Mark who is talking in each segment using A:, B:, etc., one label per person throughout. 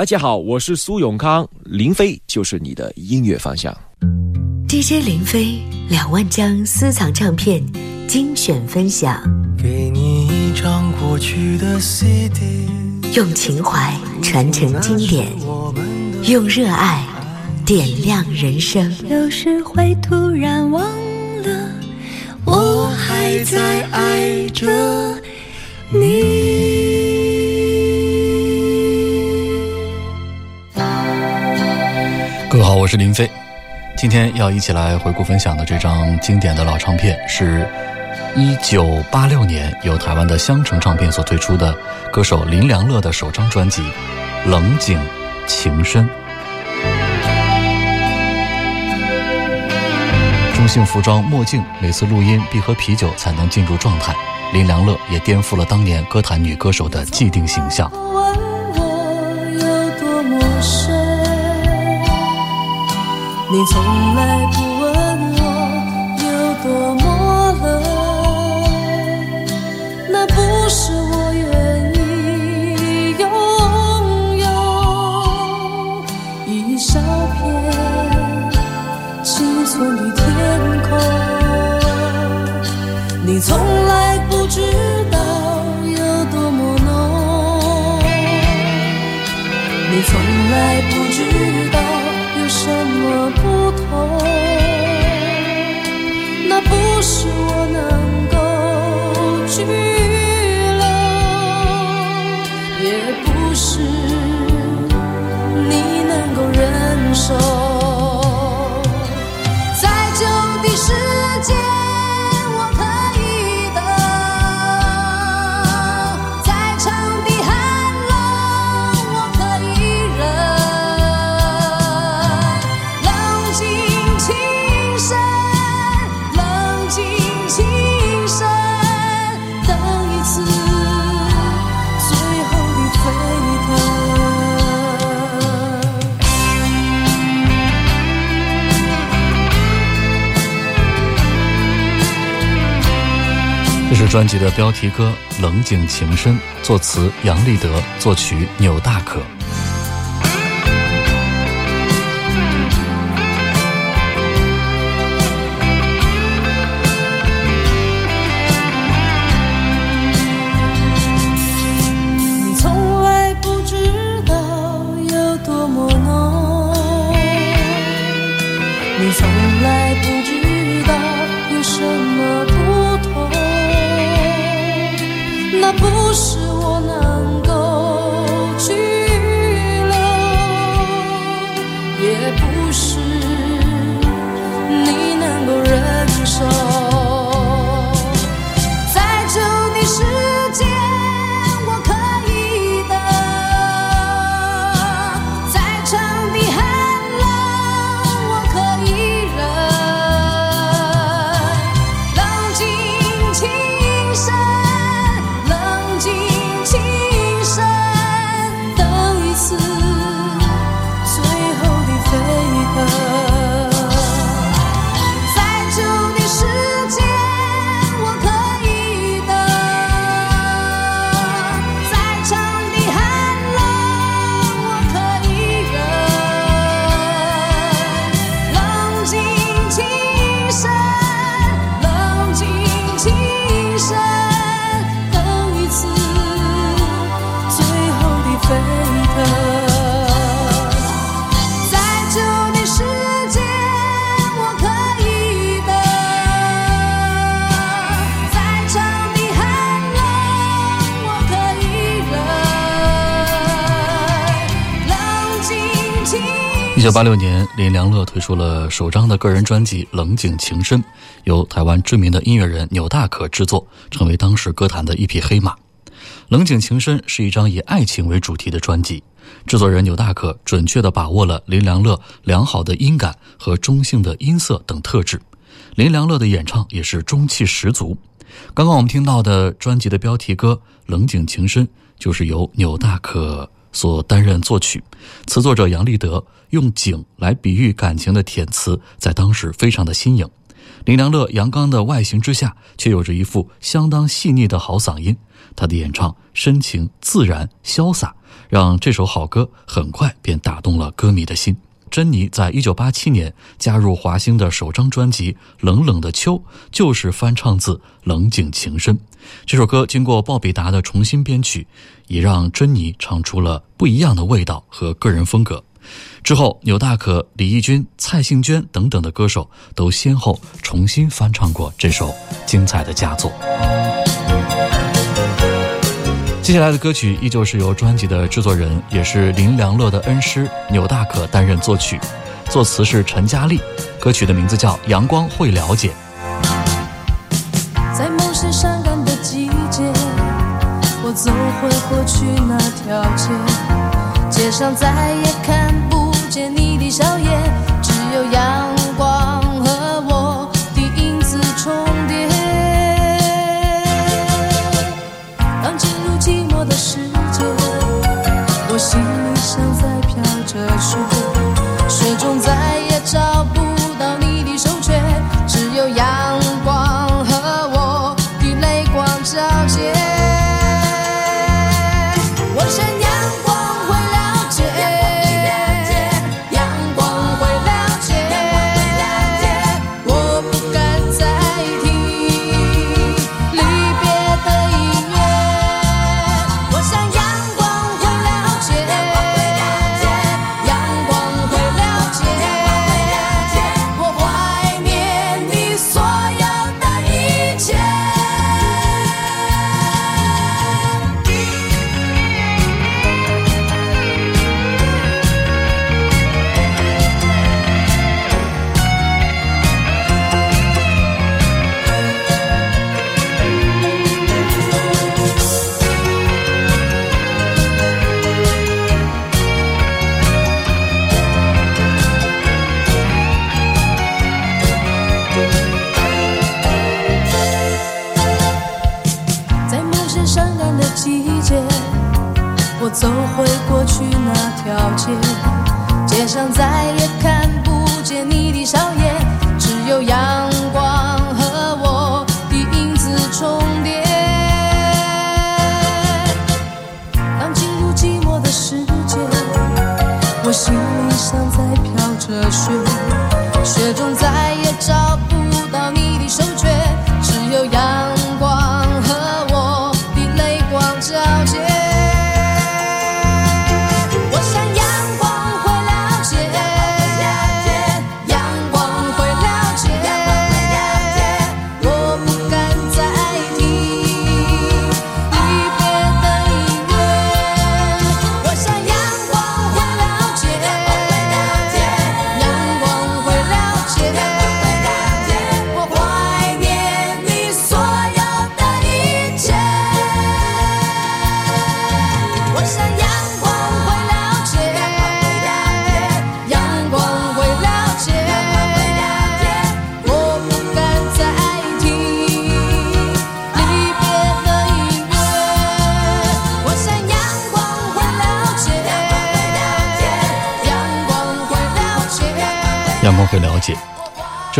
A: 大家好，我是苏永康，林飞就是你的音乐方向。
B: DJ 林飞两万张私藏唱片精选分享，
C: 给你一张过去的 CD，
B: 用情怀传承经典，用热爱点亮人生。
D: 有时会突然忘了，我还在爱着你。
E: 是林飞。今天要一起来回顾分享的这张经典的老唱片，是一九八六年由台湾的香城唱片所推出的歌手林良乐的首张专辑《冷景情深》。中性服装、墨镜，每次录音必喝啤酒才能进入状态。林良乐也颠覆了当年歌坛女歌手的既定形象
D: 我有多么傻。你从来不问我有多么冷，那不是
E: paso. 专辑的标题歌《冷景情深》，作词杨立德，作曲钮大可。九八六年，林良乐推出了首张的个人专辑《冷井情深》，由台湾知名的音乐人钮大可制作，成为当时歌坛的一匹黑马。《冷井情深》是一张以爱情为主题的专辑，制作人钮大可准确地把握了林良乐良好的音感和中性的音色等特质。林良乐的演唱也是中气十足。刚刚我们听到的专辑的标题歌《冷井情深》，就是由钮大可。所担任作曲，词作者杨立德用景来比喻感情的填词，在当时非常的新颖。
F: 林良乐阳刚的外形之下，却有着一副相当细腻的好嗓音。他的演唱深情、自然、潇洒，让这首好歌很快便打动了歌迷的心。珍妮在一九八七年加入华星的首张专辑《冷冷的秋》，就是翻唱自《冷景情深》这首歌。经过鲍比达的重新编曲，也让珍妮唱出了不一样的味道和个人风格。之后，纽大可、李翊君、蔡幸娟等等的歌手都先后重新翻唱过这首精彩的佳作。接下来的歌曲依旧是由专辑的制作人，也是林良乐的恩师钮大可担任作曲，作词是陈佳丽。歌曲的名字叫《阳光会了解》。
E: 在某些伤感的季节，我走回过去那条街，街上再也看我心里像在飘着雪，雪中再也找不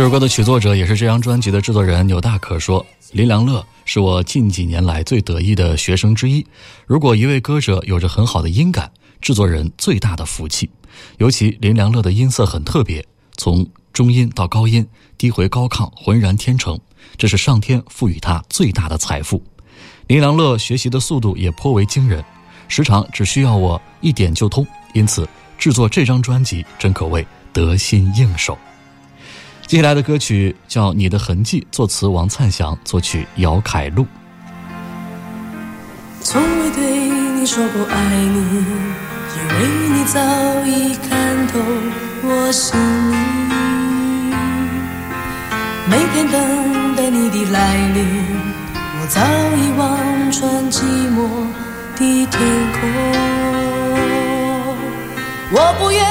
F: 这首歌的曲作者也是这张专辑的制作人牛大可说：“林良乐是我近几年来最得意的学生之一。如果一位歌者有着很好的音感，制作人最大的福气。尤其林良乐的音色很特别，从中音到高音，低回高亢，浑然天成，这是上天赋予他最大的财富。林良乐学习的速度也颇为惊人，时常只需要我一点就通，因此制作这张专辑真可谓得心应手。”接下来的歌曲叫《你的痕迹》，作词王灿祥，作曲姚凯璐。
E: 从未对你说过爱你，因为你早已看透我心里。每天等待你的来临，我早已望穿寂寞的天空。我不愿，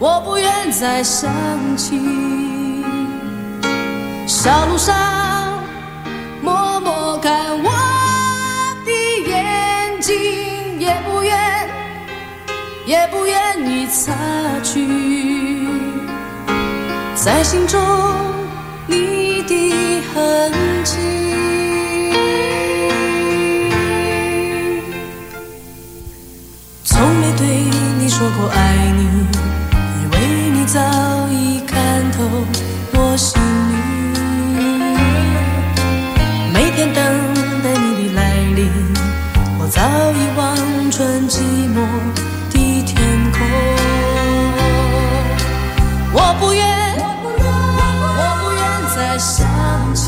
E: 我不愿再想起。小路上默默看我的眼睛，也不愿，也不愿意擦去，在心中你的痕迹。从没对你说过爱你，早已看透我心里。每天等待你的来临，我早已望穿寂寞的天空。我不愿，我不愿再想起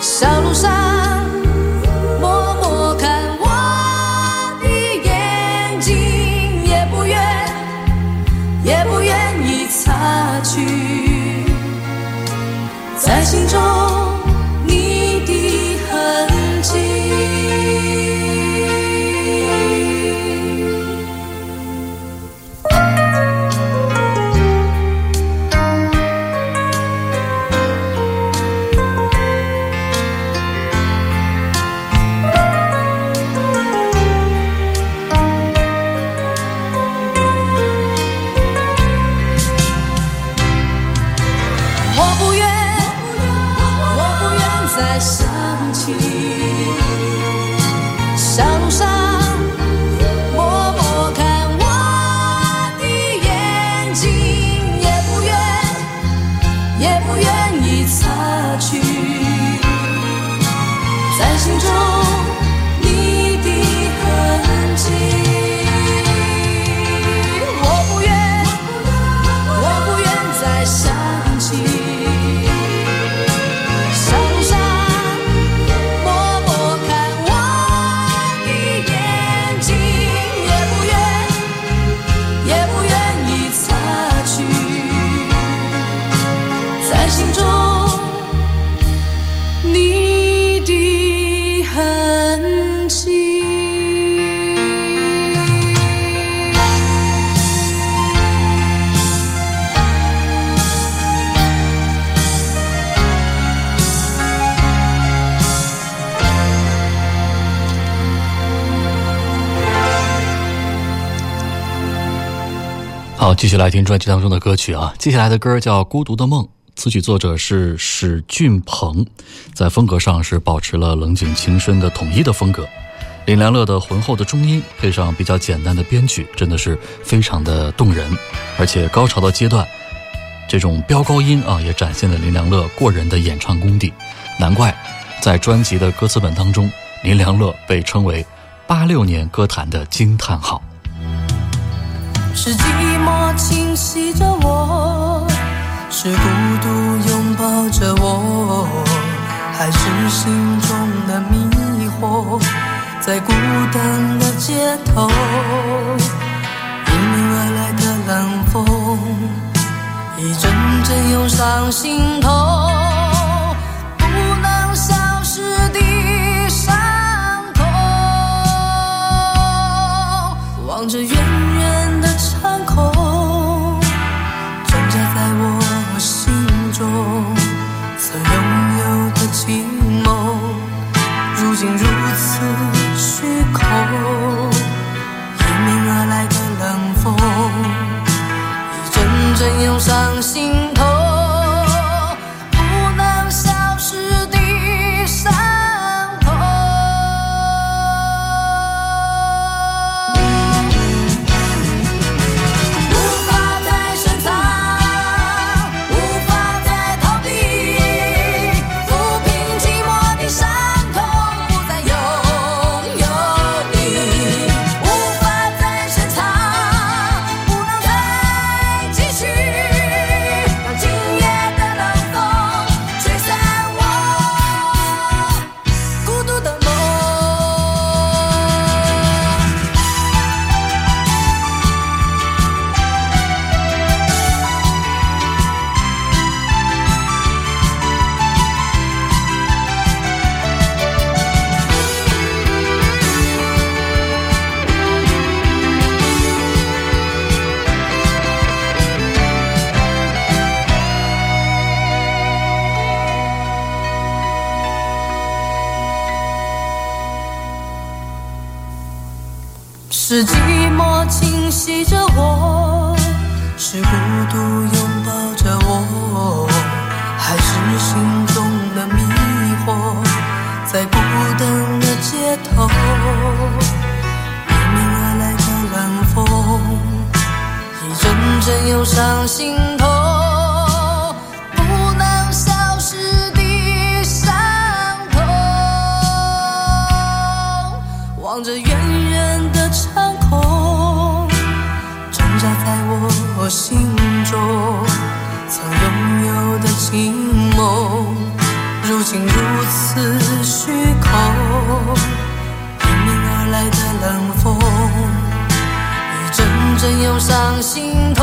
E: 小路上
F: 继续来听专辑当中的歌曲啊。接下来的歌叫《孤独的梦》，词曲作者是史俊鹏，在风格上是保持了冷景情深的统一的风格。林良乐的浑厚的中音配上比较简单的编曲，真的是非常的动人。而且高潮的阶段，这种飙高音啊，也展现了林良乐过人的演唱功底。难怪在专辑的歌词本当中，林良乐被称为八六年歌坛的惊叹号。
E: 是寂寞侵袭着我，是孤独拥抱着我，还是心中的迷惑，在孤单的街头，迎面而来的冷风，一阵阵涌上心头，不能消失的伤痛。望着月真忧伤心头，不能消失的伤痛，望着远远的长空，挣扎在我心中，曾拥有的情梦，如今如此虚空，迎面而来的冷风。一阵阵涌上心头，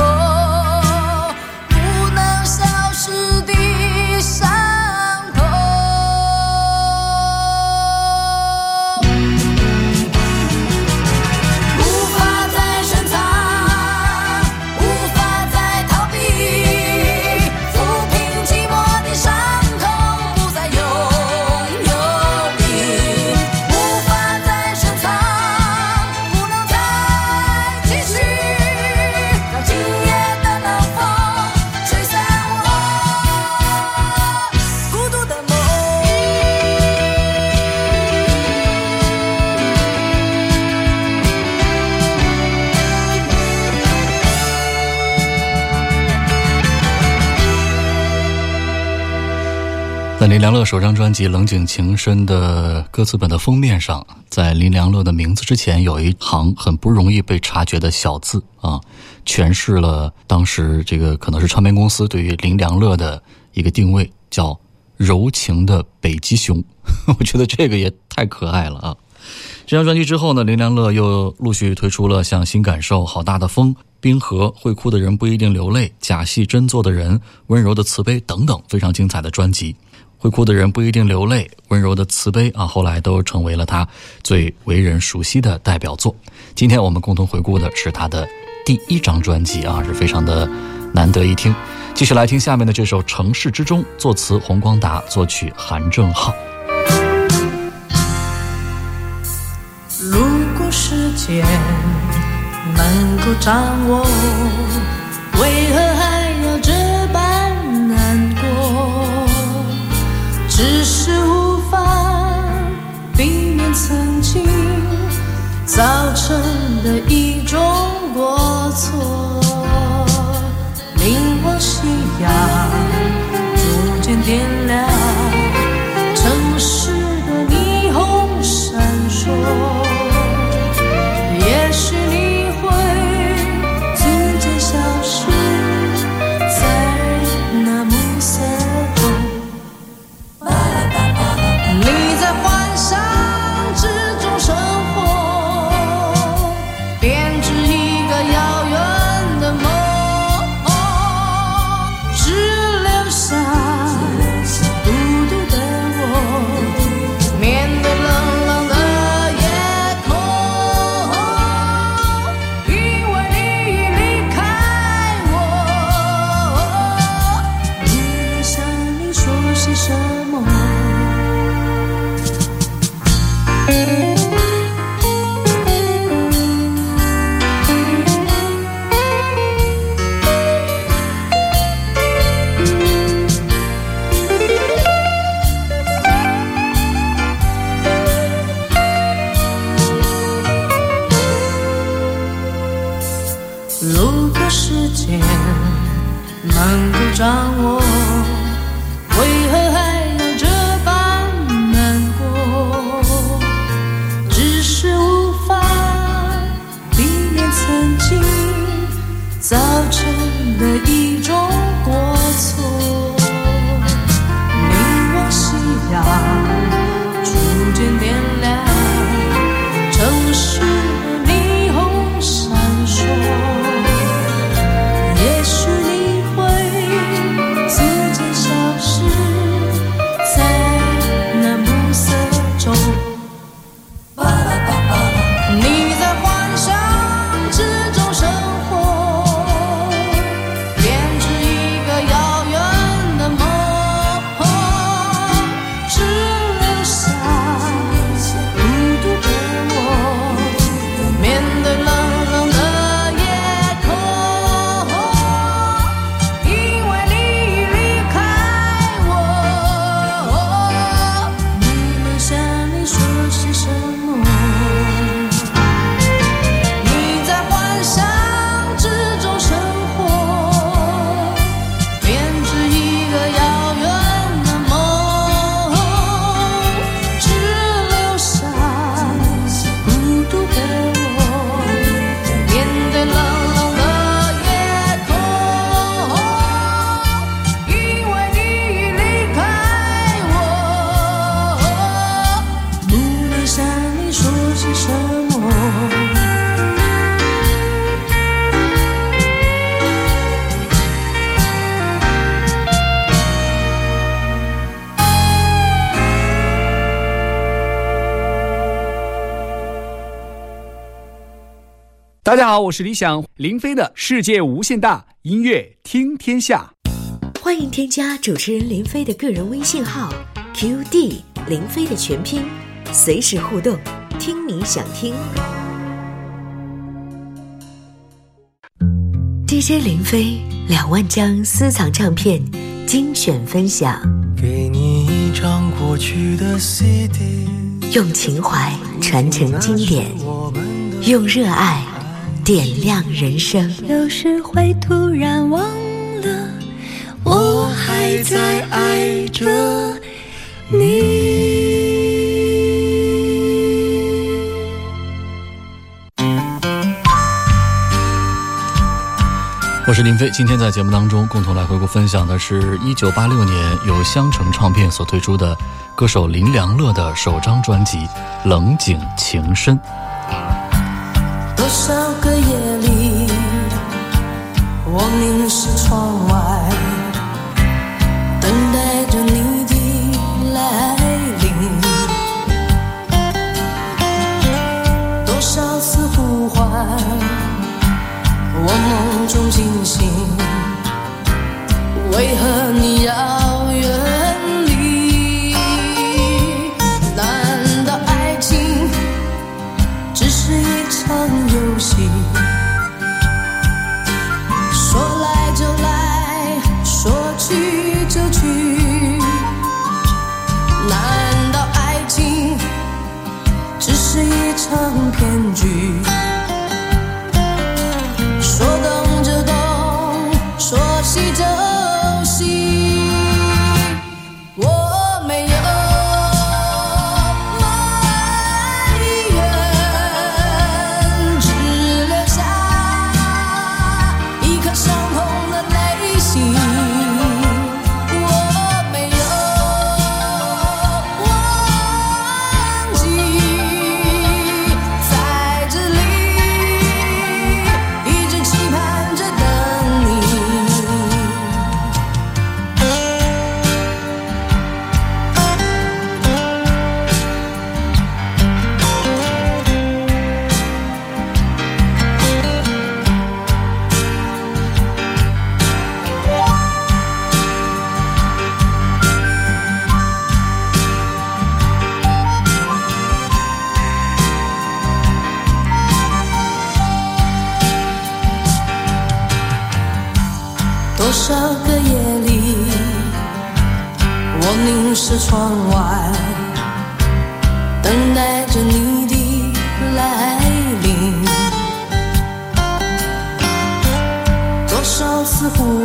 F: 在林良乐首张专辑《冷井情深》的歌词本的封面上，在林良乐的名字之前有一行很不容易被察觉的小字啊，诠释了当时这个可能是唱片公司对于林良乐的一个定位，叫“柔情的北极熊”。我觉得这个也太可爱了啊！这张专辑之后呢，林良乐又陆续推出了像《新感受》《好大的风》《冰河》《会哭的人不一定流泪》《假戏真做的人》《温柔的慈悲》等等非常精彩的专辑。会哭的人不一定流泪，温柔的慈悲啊，后来都成为了他最为人熟悉的代表作。今天我们共同回顾的是他的第一张专辑啊，是非常的难得一听。继续来听下面的这首《城市之中》，作词洪光达，作曲韩正浩。
E: 如果时间能够掌握，只是无法避免曾经造成的一种过错。凝望夕阳如果时间能够掌握，为何还要这般难过？只是无法避免曾经造成的一种过错。你往夕阳
G: 大家好，我是李想，林飞的《世界无限大》音乐听天下。
B: 欢迎添加主持人林飞的个人微信号 QD 林飞的全拼，随时互动，听你想听。DJ 林飞两万张私藏唱片精选分享，
C: 给你一张过去的 CD，
B: 用情怀传承经典，用热爱点亮人生。
E: 有时会突然忘了，我还在爱着你。
F: 我是林飞，今天在节目当中共同来回顾分享的是一九八六年由香城唱片所推出的歌手林良乐的首张专辑《冷景情深》。
E: 多少个我凝视窗外，等待着你的来临。多少次呼唤。我梦中惊醒，为何你要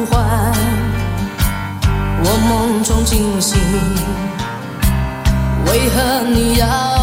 E: 唤，我梦中惊醒，为何你要？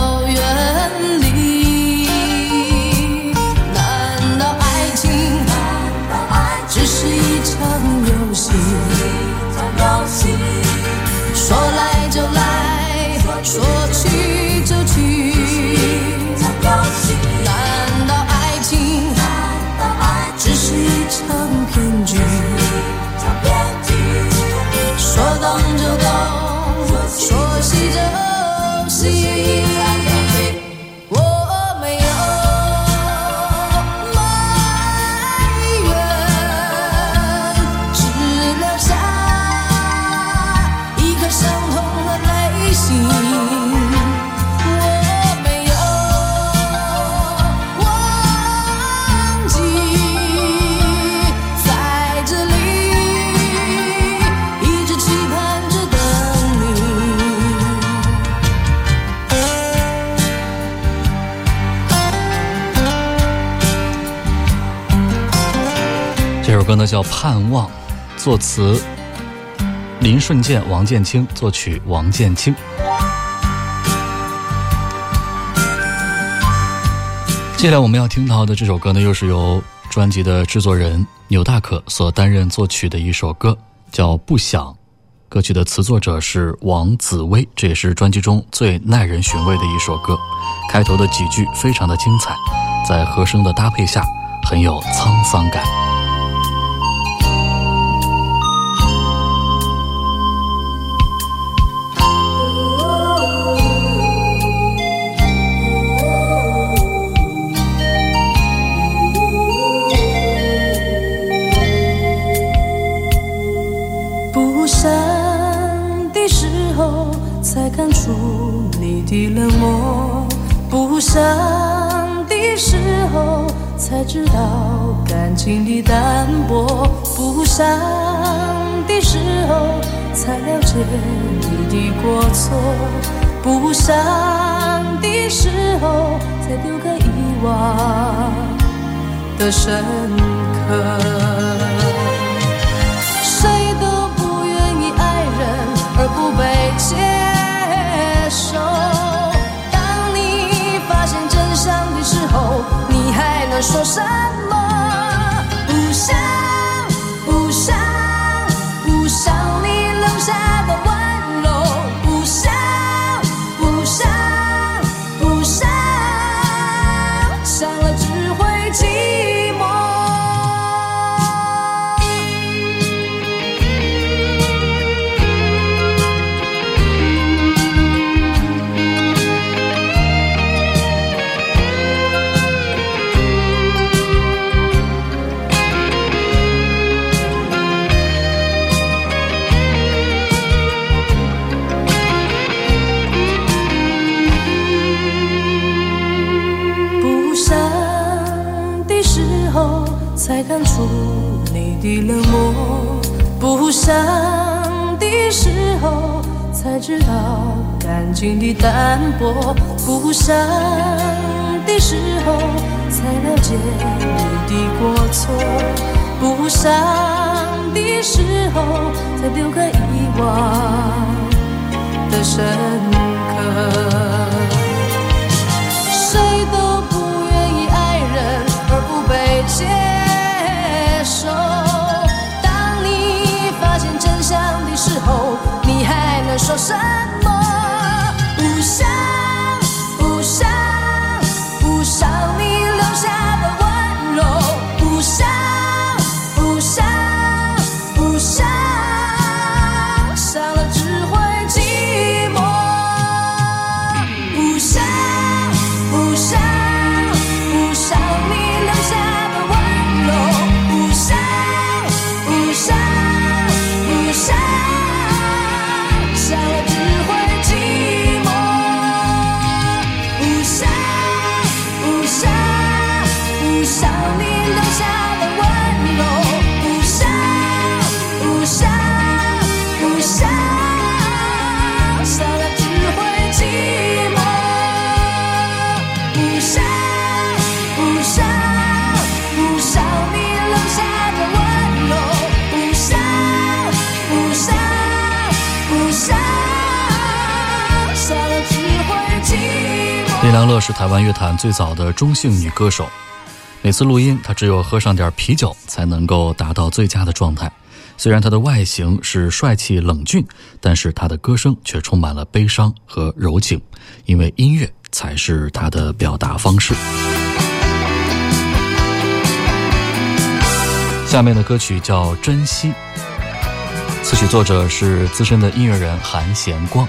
E: 这首
F: 歌呢叫《盼望》，作词林顺健、王建清，作曲王建清。接下来我们要听到的这首歌呢，又是由专辑的制作人钮大可所担任作曲的一首歌，叫《不想》。歌曲的词作者是王子薇，这也是专辑中最耐人寻味的一首歌。开头的几句非常的精彩，在和声的搭配下，很有沧桑感。
E: 才知道感情的淡薄，不伤的时候才了解你的过错，不伤的时候才丢个遗忘的深刻。伤的时候才知道感情的淡薄，不伤的时候才了解你的过错，不伤的时候才丢个遗忘的深刻。谁候，你还能说什么？
F: 林良乐是台湾乐坛最早的中性女歌手，每次录音她只有喝上点啤酒才能够达到最佳的状态。虽然她的外形是帅气冷峻，但是她的歌声却充满了悲伤和柔情，因为音乐才是她的表达方式。下面的歌曲叫《珍惜》，词曲作者是资深的音乐人韩贤光。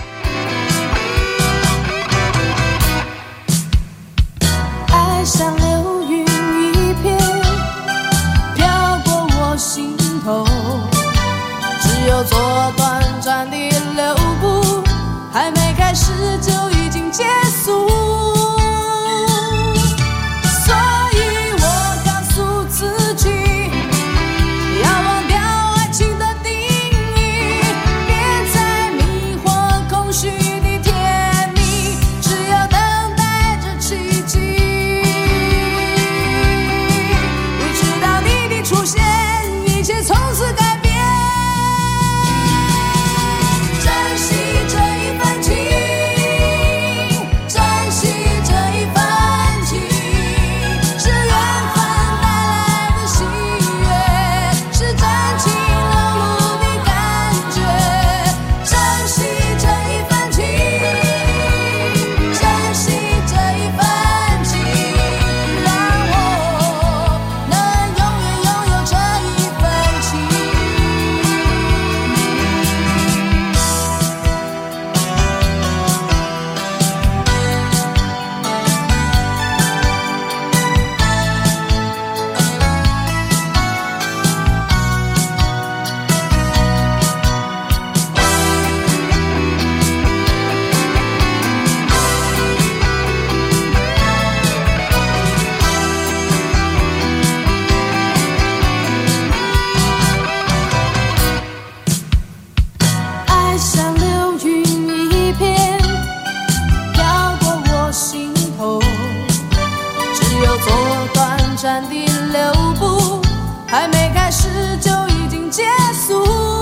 E: 舞步还没开始就已经结束。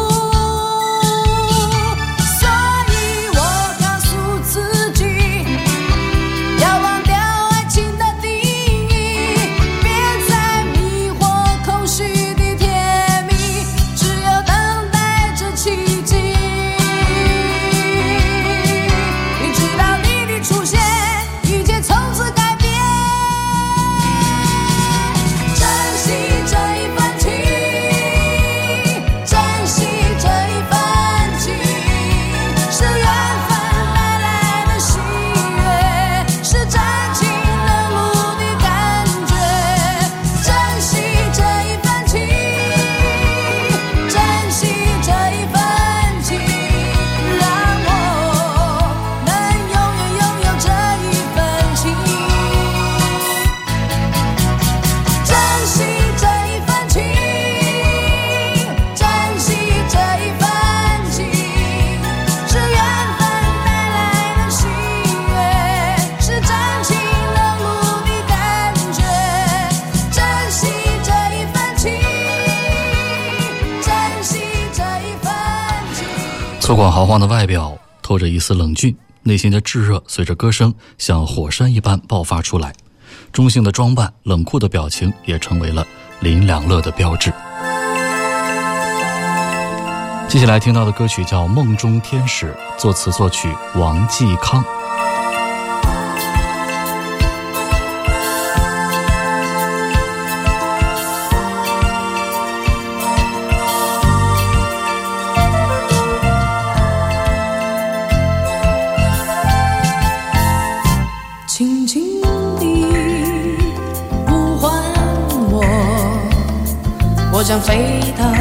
F: 粗犷豪放的外表透着一丝冷峻，内心的炙热随着歌声像火山一般爆发出来。中性的装扮、冷酷的表情也成为了林良乐的标志。接下来听到的歌曲叫《梦中天使》，作词作曲王继康。
E: 想飞到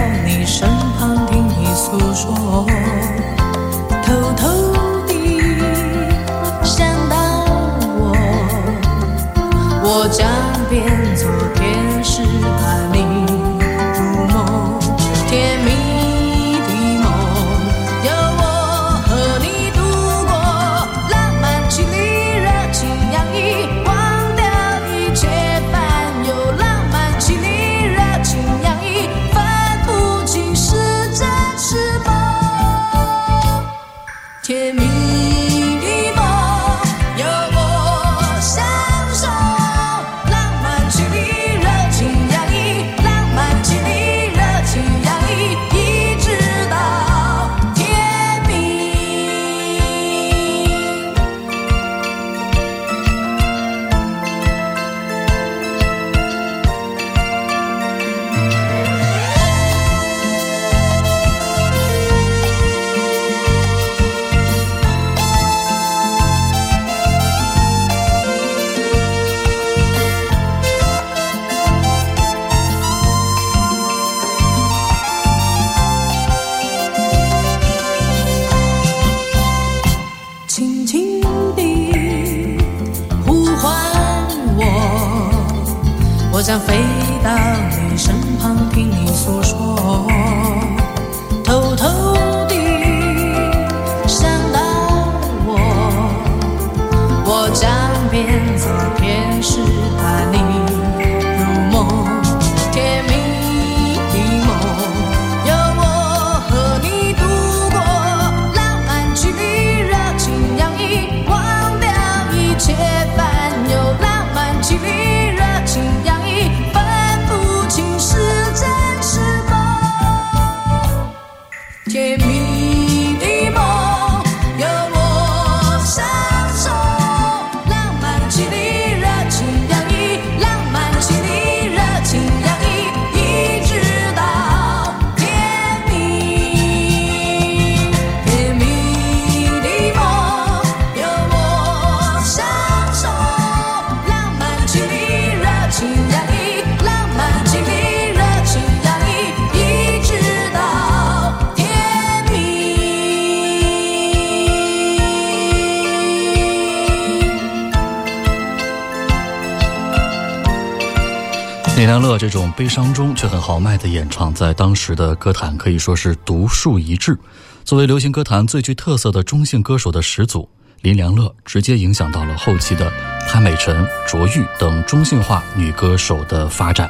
E: 一
F: 种悲伤中却很豪迈的演唱，在当时的歌坛可以说是独树一帜。作为流行歌坛最具特色的中性歌手的始祖，林良乐直接影响到了后期的潘美辰、卓玉等中性化女歌手的发展。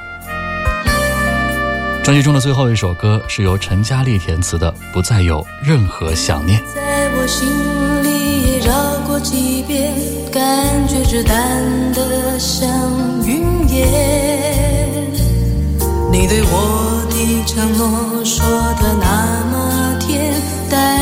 F: 专辑中的最后一首歌是由陈嘉丽填词的，不再有任何想念。
E: 在我心里也绕过几遍，感觉只淡得像云烟。你对我的承诺说的那么甜但